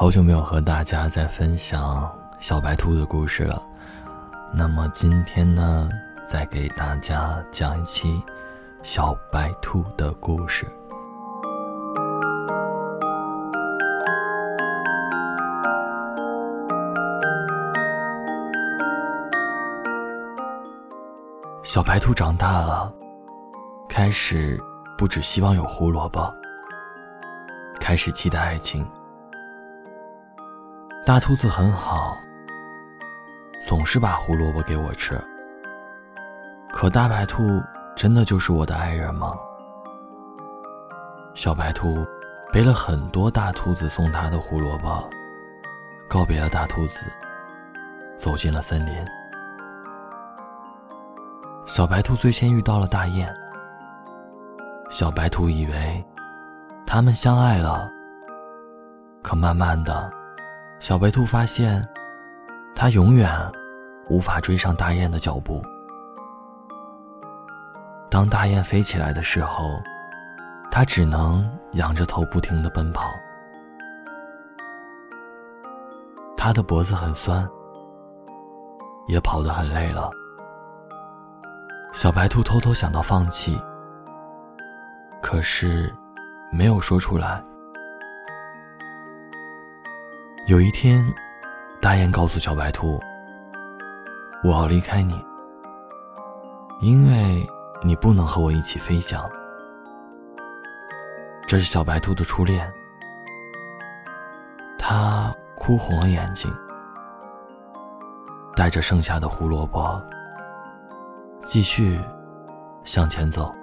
好久没有和大家在分享小白兔的故事了。那么今天呢，再给大家讲一期小白兔的故事。小白兔长大了，开始不只希望有胡萝卜，开始期待爱情。大兔子很好，总是把胡萝卜给我吃。可大白兔真的就是我的爱人吗？小白兔背了很多大兔子送它的胡萝卜，告别了大兔子，走进了森林。小白兔最先遇到了大雁。小白兔以为他们相爱了，可慢慢的，小白兔发现，它永远无法追上大雁的脚步。当大雁飞起来的时候，它只能仰着头不停的奔跑。它的脖子很酸，也跑得很累了。小白兔偷偷想到放弃，可是没有说出来。有一天，大雁告诉小白兔：“我要离开你，因为你不能和我一起飞翔。”这是小白兔的初恋，他哭红了眼睛，带着剩下的胡萝卜。继续向前走。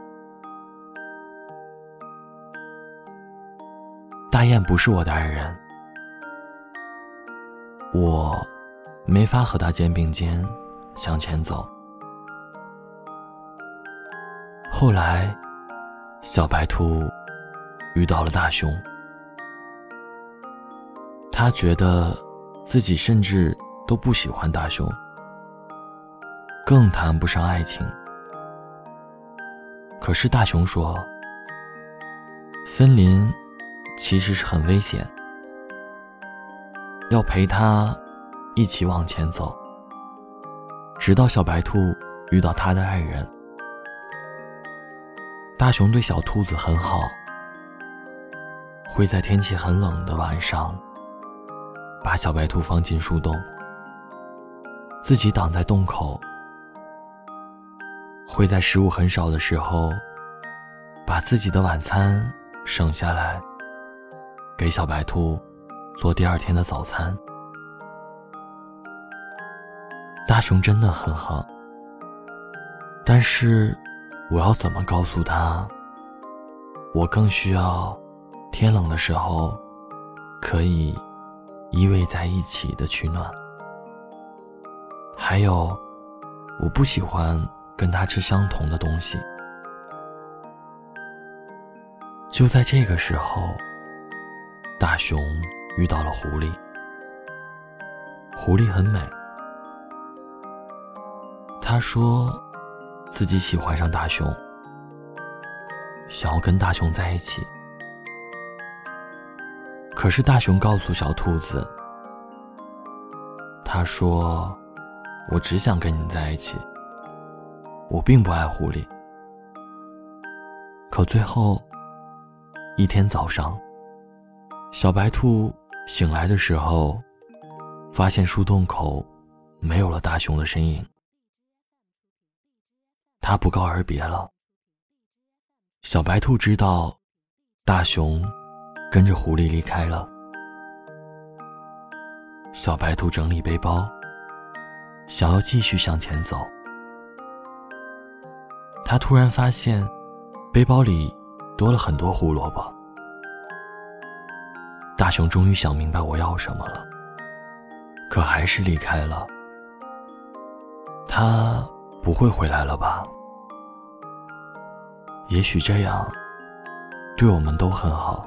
大雁不是我的爱人，我没法和他肩并肩向前走。后来，小白兔遇到了大熊，他觉得自己甚至都不喜欢大熊。更谈不上爱情。可是大熊说：“森林其实是很危险，要陪他一起往前走，直到小白兔遇到他的爱人。”大熊对小兔子很好，会在天气很冷的晚上，把小白兔放进树洞，自己挡在洞口。会在食物很少的时候，把自己的晚餐省下来，给小白兔做第二天的早餐。大熊真的很好，但是我要怎么告诉他？我更需要天冷的时候可以依偎在一起的取暖。还有，我不喜欢。跟他吃相同的东西。就在这个时候，大熊遇到了狐狸。狐狸很美，他说自己喜欢上大熊，想要跟大熊在一起。可是大熊告诉小兔子，他说：“我只想跟你在一起。”我并不爱狐狸，可最后一天早上，小白兔醒来的时候，发现树洞口没有了大熊的身影，他不告而别了。小白兔知道，大熊跟着狐狸离开了。小白兔整理背包，想要继续向前走。他突然发现，背包里多了很多胡萝卜。大熊终于想明白我要什么了，可还是离开了。他不会回来了吧？也许这样，对我们都很好。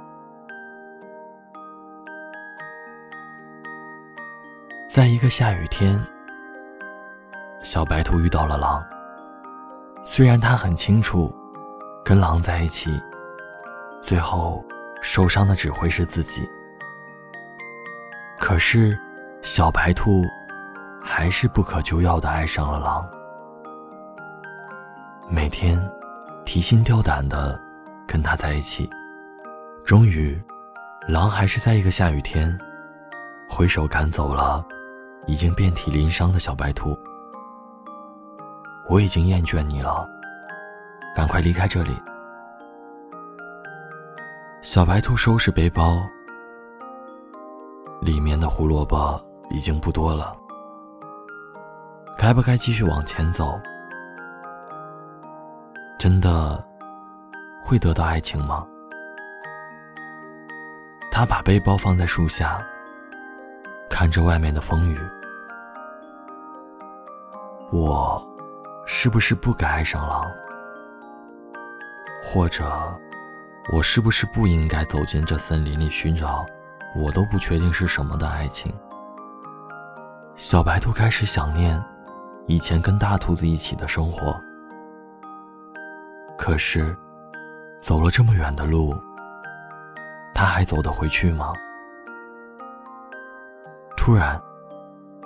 在一个下雨天，小白兔遇到了狼。虽然他很清楚，跟狼在一起，最后受伤的只会是自己。可是，小白兔还是不可救药的爱上了狼，每天提心吊胆的跟他在一起。终于，狼还是在一个下雨天，挥手赶走了已经遍体鳞伤的小白兔。我已经厌倦你了，赶快离开这里。小白兔收拾背包，里面的胡萝卜已经不多了，该不该继续往前走？真的会得到爱情吗？他把背包放在树下，看着外面的风雨。我是不是不该爱上狼？或者，我是不是不应该走进这森林里寻找我都不确定是什么的爱情？小白兔开始想念以前跟大兔子一起的生活。可是，走了这么远的路。他还走得回去吗？突然，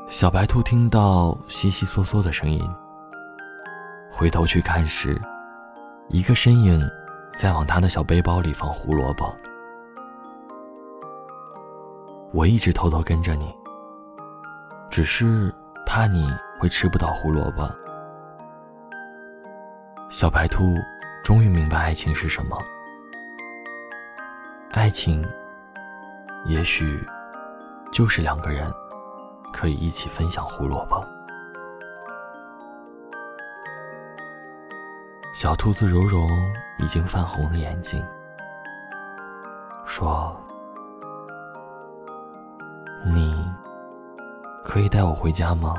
小白兔听到悉悉嗦嗦的声音，回头去看时，一个身影在往他的小背包里放胡萝卜。我一直偷偷跟着你，只是怕你会吃不到胡萝卜。小白兔终于明白爱情是什么。爱情，也许就是两个人可以一起分享胡萝卜。小兔子柔柔已经泛红了眼睛，说：“可以带我回家吗？”